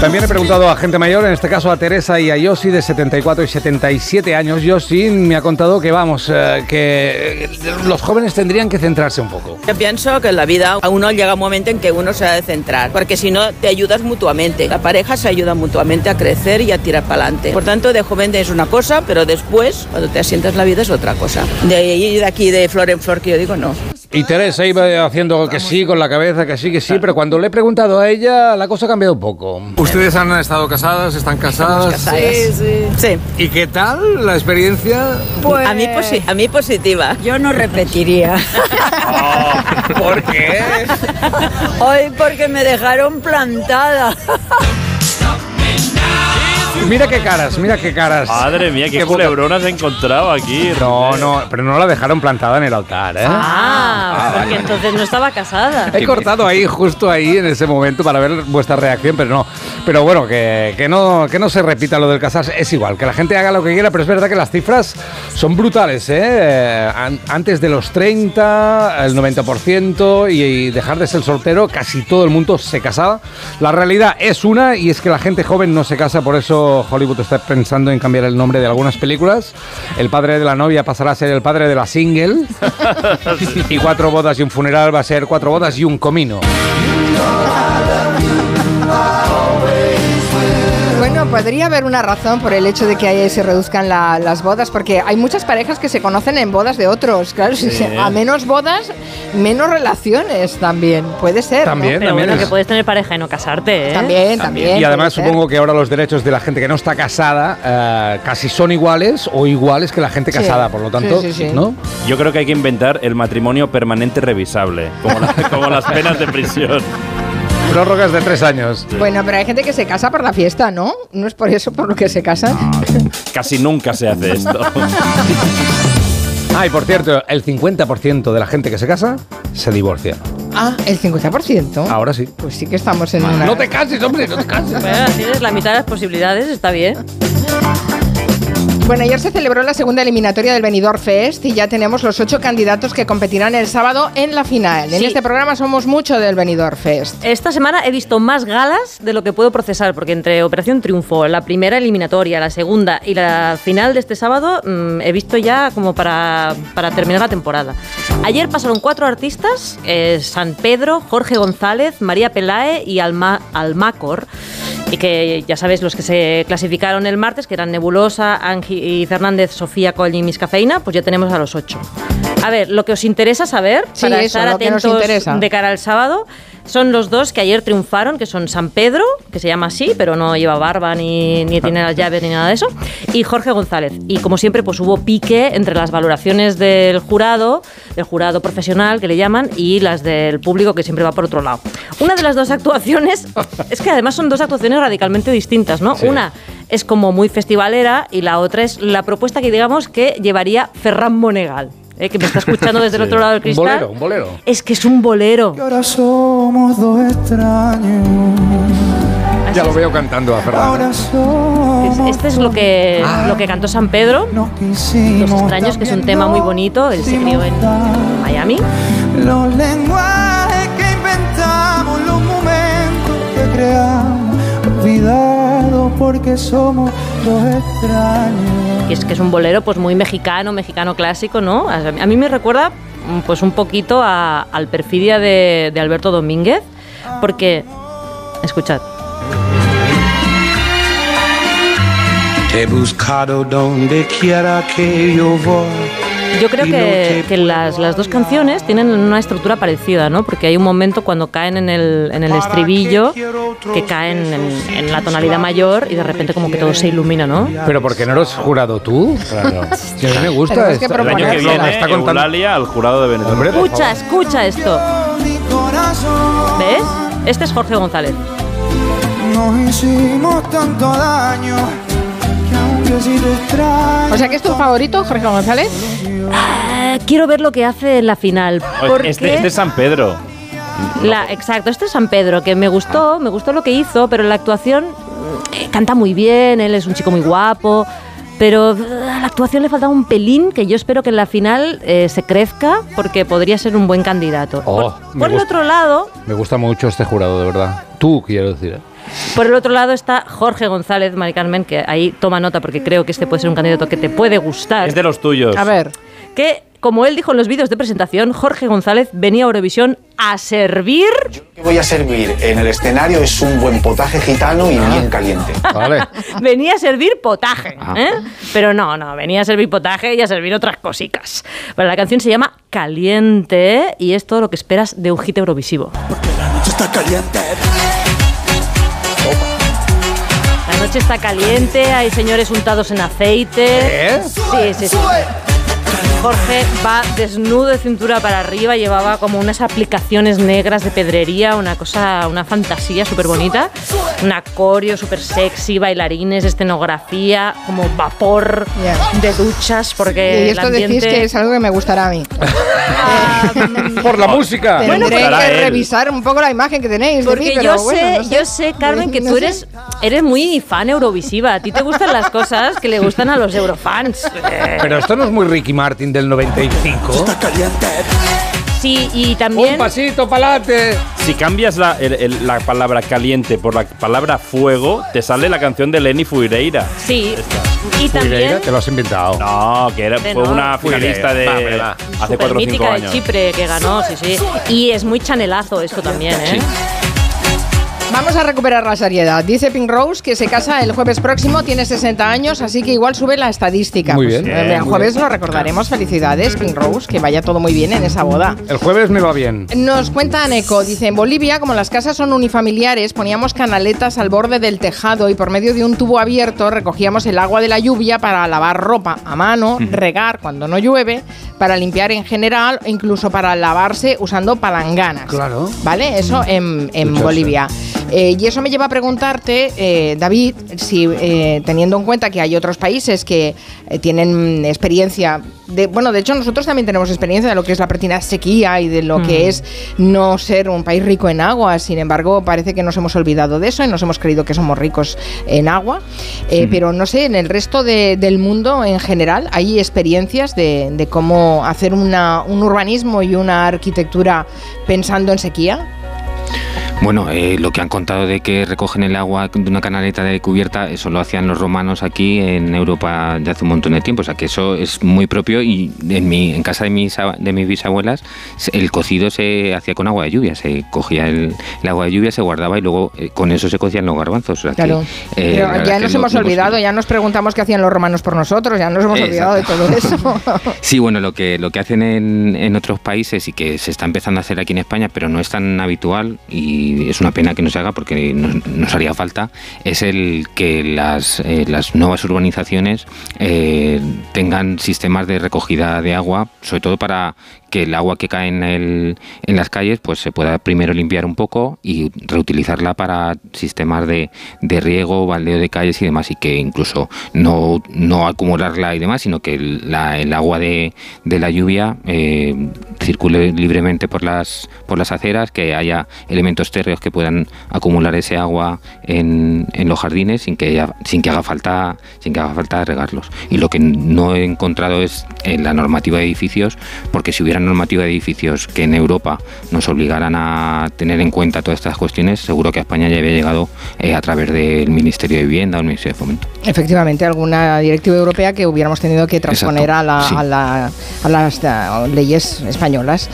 También he preguntado a gente mayor, en este caso a Teresa y a Yossi de 74 y 77 años. Yossi me ha contado que vamos, eh, que los jóvenes tendrían que centrarse un poco. Yo pienso que en la vida a uno llega un momento en que uno se ha de centrar, porque si no te ayudas mutuamente. La pareja se ayuda mutuamente a crecer y a tirar para adelante. Por tanto, de joven es una cosa, pero después, cuando te asientas la vida es otra cosa. De ahí de aquí de flor en flor que yo digo no. Y Teresa iba haciendo que sí con la cabeza, que sí, que sí, pero cuando le he preguntado a ella, la cosa ha cambiado un poco. ¿Ustedes han estado casadas? ¿Están casadas? casadas. Sí, sí. Sí. ¿Y qué tal la experiencia? a, mí a mí positiva. Yo no repetiría. ¿Por qué? Hoy porque me dejaron plantada. Mira qué caras, mira qué caras. Madre mía, qué, Qué culebrón has encontrado aquí. No, no, pero no la dejaron plantada en el altar, ¿eh? Ah, porque entonces no estaba casada. He cortado ahí, justo ahí, en ese momento, para ver vuestra reacción, pero no. Pero bueno, que, que no, que no se repita lo del casarse. Es igual, que la gente haga lo que quiera, pero es verdad que las cifras son brutales, ¿eh? Eh, an- Antes de los 30, el 90%, y, y dejar de ser soltero, casi todo el mundo se casaba. La realidad es una, y es que la gente joven no se casa, por eso Hollywood está pensando en cambiar el nombre de algunas películas. El padre de la novia pasará a ser el padre de la single. y cuatro bodas y un funeral va a ser cuatro bodas y un comino. Podría haber una razón por el hecho de que ahí se reduzcan la- las bodas, porque hay muchas parejas que se conocen en bodas de otros. Claro, si se- a menos bodas, menos relaciones también. Puede ser. ¿no? También, Pero también bueno, es- que puedes tener pareja y no casarte, ¿eh? También, también. Y además ser. supongo que ahora los derechos de la gente que no está casada eh, casi son iguales o iguales que la gente Sí. casada, por lo tanto, Sí, sí, sí. ¿no? Yo creo que hay que inventar el matrimonio permanente revisable, como, la- como las penas de prisión. Prórrogas de tres años. Bueno, pero hay gente que se casa por la fiesta, ¿no? No es por eso por lo que se casan. Casi nunca se hace esto. Ah, y por cierto, el 50% de la gente que se casa se divorcia. Ah, el 50%. Ahora sí. Pues sí que estamos en una... No te cases, hombre, no te cases. Bueno, tienes la mitad de las posibilidades, está bien. Bueno, ayer se celebró la segunda eliminatoria del Benidorm Fest y ya tenemos los ocho candidatos que competirán el sábado en la final. En este programa somos mucho del Benidorm Fest. Esta semana he visto más galas de lo que puedo procesar, porque entre Operación Triunfo, la primera eliminatoria, la segunda y la final de este sábado, mm, he visto ya como para, para terminar la temporada. Ayer pasaron cuatro artistas, eh, San Pedro, Jorge González, María Pelae y Alma, Almacor, y que ya sabéis los que se clasificaron el martes, que eran Nebulosa, Angie y Fernández, Sofía Coll y Miss Cafeína, pues ya tenemos a los ocho. A ver, lo que os interesa saber, Sí, para eso, estar atentos de cara al sábado, son los dos que ayer triunfaron, que son San Pedro, que se llama así, pero no lleva barba ni, ni tiene las llaves ni nada de eso, y Jorge González. Y como siempre, pues hubo pique entre las valoraciones del jurado, del jurado profesional que le llaman, y las del público que siempre va por otro lado. Una de las dos actuaciones, es que además son dos actuaciones radicalmente distintas, ¿no? Una es como muy festivalera y la otra es la propuesta que digamos que llevaría Ferran Monegal. eh, que me está escuchando desde el otro lado del Un cristal. bolero, un bolero. Es que es un bolero. Ahora somos dos extraños. Ya lo veo cantando a Ferran. Ahora somos Es- Este es lo que, lo que cantó San Pedro, Los extraños, que es un tema muy bonito. Él se crió en Miami. los lenguajes que inventamos, los momentos que creamos, olvidados porque somos dos extraños. que es que es un bolero pues muy mexicano, mexicano clásico, ¿no? A mí me recuerda mm, pues un poquito a- al perfidia de, de Alberto Domínguez, porque, escuchad, Te he buscado donde quiera que yo voy. Yo creo que, que las, las dos canciones tienen una estructura parecida, ¿no? Porque hay un momento cuando caen en el, en el estribillo que caen en, en la tonalidad mayor y de repente como que todo se ilumina, ¿no? Pero porque no eres jurado tú. Claro. Que a mí me gusta. Tenemos que El año que lo viene, está contando. Eulalia al jurado de Benetton. Hombre, Escucha, escucha esto. ¿Ves? Este es Jorge González. Nos hicimos tanto daño O sea, que es tu favorito, Jorge González. Eh, quiero ver lo que hace en la final. Porque Este, este es San Pedro. la, exacto, este es San Pedro, que me gustó, me gustó lo que hizo, pero la actuación eh, canta muy bien, él es un chico muy guapo. Pero eh, a la actuación le falta un pelín que yo espero que en la final eh, se crezca porque podría ser un buen candidato. Oh, Por el otro lado, Me gusta mucho este jurado, de verdad. Tú, quiero decir. Por el otro lado está Jorge González, Mari Carmen, que ahí toma nota porque creo que este puede ser un candidato que te puede gustar. Es de los tuyos. A ver. Que, como él dijo en los vídeos de presentación, Jorge González venía a Eurovisión a servir que voy a servir en el escenario es un buen potaje gitano y bien caliente. Vale. venía a servir potaje, ¿eh? Pero no, no, venía a servir potaje y a servir otras cositas. Pero la canción se llama Caliente y es todo lo que esperas de un hit eurovisivo. Está caliente. La noche está caliente, hay señores untados en aceite. Sí, sí, sí. Jorge va desnudo de cintura para arriba, llevaba como unas aplicaciones negras de pedrería, una cosa, una fantasía súper bonita, un acorio súper sexy, bailarines, escenografía, como vapor de duchas, porque y el esto ambiente... decís que es algo que me gustará a mí. Por la música. Tendré para que revisar un poco la imagen que tenéis de Porque mí, pero yo bueno, sé, no sé. yo sé, Carmen, que No tú sé. eres, eres muy fan eurovisiva. A ti te gustan las cosas que le gustan a los eurofans. Pero esto no es muy Ricky Martin del 95. Está caliente. Sí, y también... Un pasito para adelante. Si cambias la, el- el- la palabra caliente por la palabra fuego, te sale la canción de Lenny Fuireira. Sí, y también... te lo has inventado. No, que era, fue no. una finalista de Va, hombre, va. hace 4 o 5 mítica de años. Chipre que ganó, sí, sí. Y es muy chanelazo esto también, ¿eh? Vamos a recuperar la seriedad. Dice Pink Rose que se casa el jueves próximo, tiene 60 años, así que igual sube la estadística. Muy Pues, bien. eh, el jueves bien. lo recordaremos. Felicidades, Pink Rose, que vaya todo muy bien en esa boda. El jueves me va bien. Nos cuenta Aneco, dice, en Bolivia, como las casas son unifamiliares, poníamos canaletas al borde del tejado y por medio de un tubo abierto recogíamos el agua de la lluvia para lavar ropa a mano, regar cuando no llueve, para limpiar en general e incluso para lavarse usando palanganas. Claro. ¿Vale? Eso en, en. Bolivia. Eh, y eso me lleva a preguntarte, eh, David, si eh, teniendo en cuenta que hay otros países que tienen experiencia, de, bueno, de hecho nosotros también tenemos experiencia de lo que es la pertinaz sequía y de lo que Mm. es no ser un país rico en agua, sin embargo parece que nos hemos olvidado de eso y nos hemos creído que somos ricos en agua, Eh, pero no sé, en el resto de- del mundo en general hay experiencias de, de cómo hacer una- un urbanismo y una arquitectura pensando en sequía. Bueno, eh, lo que han contado de que recogen el agua de una canaleta de cubierta, eso lo hacían los romanos aquí en Europa de hace un montón de tiempo. O sea que eso es muy propio y en, mi, en casa de mis, de mis bisabuelas el cocido se hacía con agua de lluvia. Se cogía el, el agua de lluvia, se guardaba y luego eh, con eso se cocían los garbanzos. O sea que, Claro. eh, Pero ya nos hemos lo olvidado, ya nos preguntamos qué hacían los romanos por nosotros, ya nos hemos olvidado de todo eso. Sí, bueno, lo que, lo que hacen en, en otros países y que se está empezando a hacer aquí en España, pero no es tan habitual y es una pena que no se haga porque nos, nos haría falta, es el que las, eh, las nuevas urbanizaciones eh, tengan sistemas de recogida de agua, sobre todo para que el agua que cae en, el- en las calles pues se pueda primero limpiar un poco y reutilizarla para sistemas de, de riego, baldeo de calles y demás y que incluso no, no acumularla y demás, sino que el, agua de, de la lluvia eh, circule libremente por las, por las aceras, que haya elementos térreos que puedan acumular ese agua en, en los jardines sin que, haya- sin que haga falta sin que haga falta regarlos. Y lo que no he encontrado es en la normativa de edificios, porque si hubiera normativa de edificios que en Europa nos obligaran a tener en cuenta todas estas cuestiones, seguro que a España ya había llegado eh, a través del Ministerio de Vivienda o el Ministerio de Fomento. Efectivamente, alguna directiva europea que hubiéramos tenido que transponer a, la- sí. a la- a las eh, leyes españolas.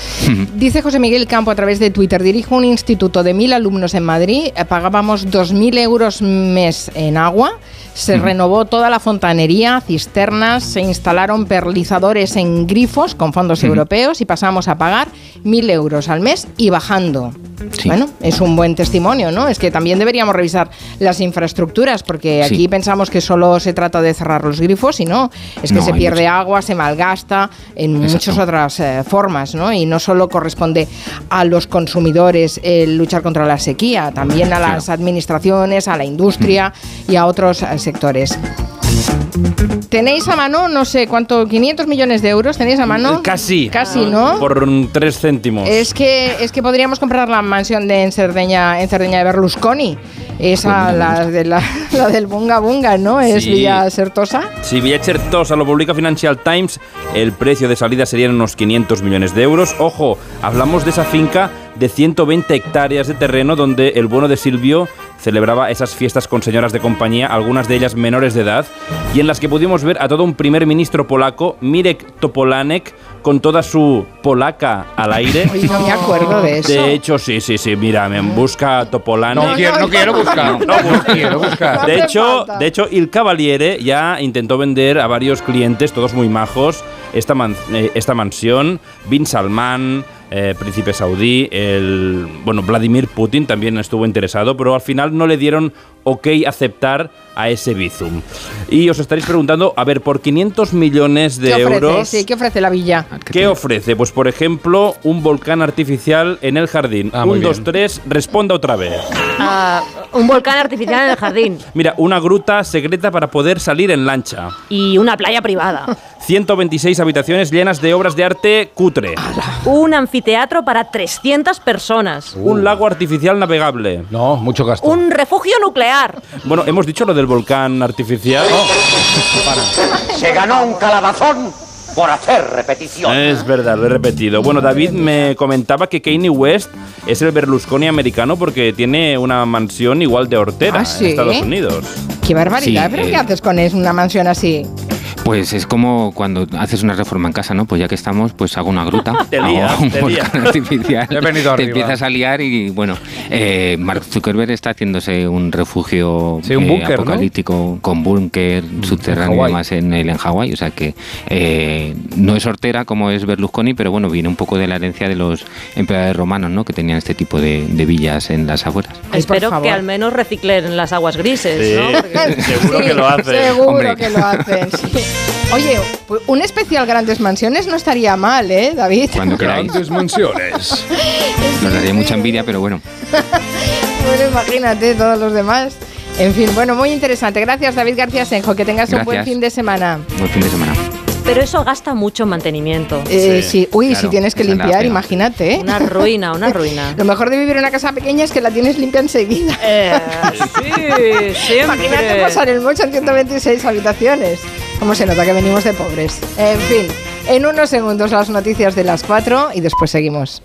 Dice José Miguel Campo a través de Twitter, dirijo un instituto de mil alumnos en Madrid, eh, pagábamos 2.000 euros mes en agua, se renovó toda la fontanería, cisternas, se instalaron perlizadores en grifos con fondos europeos y pasamos a pagar 1.000 euros al mes y bajando. Bueno, es un buen testimonio, ¿no? Es que también deberíamos revisar las infraestructuras, porque Sí. aquí pensamos que solo se trata de cerrar los grifos y no, es que No, se pierde agua, se malgasta en Exacto. muchas otras eh, formas, ¿no? Y no solo corresponde a los consumidores el luchar contra la sequía, también a las administraciones, a la industria y a otros eh, sectores. ¿Tenéis a mano, no sé cuánto, 500 millones de euros? ¿Tenéis a mano? Casi. Casi, ¿no? Por tres céntimos. Es que, es que podríamos comprar la mansión de en Cerdeña, en Cerdeña de Berlusconi. Esa, la, de la, la del Bunga Bunga, ¿no? Es Sí. Villa Sertosa. Si Villa Certosa lo publica Financial Times, el precio de salida serían unos 500 millones de euros. Ojo, hablamos de esa finca de 120 hectáreas de terreno donde el bueno de Silvio celebraba esas fiestas con señoras de compañía, algunas de ellas menores de edad, y en las que pudimos ver a todo un primer ministro polaco, Mirek Topolanek, con toda su polaca al aire. Oye, no me acuerdo de eso. De hecho, sí, sí, sí, mira, me busca Topolanek. No quiero- no quiero buscar. No, No quiero buscar. De No hecho, de hecho, Il Cavaliere ya intentó vender a varios clientes, todos muy majos, esta, man- eh, esta mansión. Bin Salman, eh, príncipe saudí, el bueno Vladimir Putin también estuvo interesado, pero al final no le dieron ok aceptar a ese Bizum. Y os estaréis preguntando, a ver, por 500 millones de ¿Qué ofrece? euros. Sí, ¿qué ofrece la villa? ¿Qué ofrece? Pues por ejemplo, un volcán artificial en el jardín. Ah, un, dos, tres, responda otra vez. Ah, un volcán artificial en el jardín Mira, una gruta secreta para poder salir en lancha. y una playa privada. 126 habitaciones llenas de obras de arte cutre. Un anfiteatro para 300 personas. Un lago artificial navegable. No, mucho gasto. Un refugio nuclear. Bueno, hemos dicho lo del volcán artificial. Se ganó un calabazón por hacer repetición. Es verdad, lo he repetido. Bueno, David me comentaba que Kanye West es el Berlusconi americano porque tiene una mansión igual de hortera ¿Ah, sí? en Estados Unidos. Qué barbaridad, Sí, ¿pero eh. qué haces con es- una mansión así? Pues es como cuando haces una reforma en casa, ¿no? Pues ya que estamos, pues hago una gruta, Te hago lías, un te volcán lías. artificial, He venido te arriba. empiezas a liar y bueno, eh, Mark Zuckerberg está haciéndose un refugio Sí, un eh, búnker, ¿no? apocalíptico con búnker subterráneo y Hawái. demás en el en Hawái, o sea que eh, no es hortera como es Berlusconi, pero bueno, viene un poco de la herencia de los emperadores romanos, ¿no? Que tenían este tipo de, de villas en las afueras. Ay, Espero que al menos reciclen las aguas grises, Sí. ¿no? Porque- Seguro Sí, que lo hace. Seguro Hombre. que lo hacen, sí. Oye, un especial Grandes Mansiones no estaría mal, ¿eh, David? Cuando queráis. Grandes mansiones. Nos daría mucha envidia, pero bueno. Bueno, imagínate todos los demás. En fin, bueno, muy interesante. Gracias, David García Senjo. Que tengas un buen Gracias. fin de semana. Buen fin de semana. Pero eso gasta mucho en mantenimiento. Eh, sí. Uy, claro, si tienes que limpiar, imagínate. ¿eh? Una ruina, una ruina. Lo mejor de vivir en una casa pequeña es que la tienes limpia enseguida. Eh, sí, Imagínate siempre. pasar el mocho en 126 habitaciones. ¿Cómo se nota que venimos de pobres? En fin, en unos segundos las noticias de las 4 y después seguimos.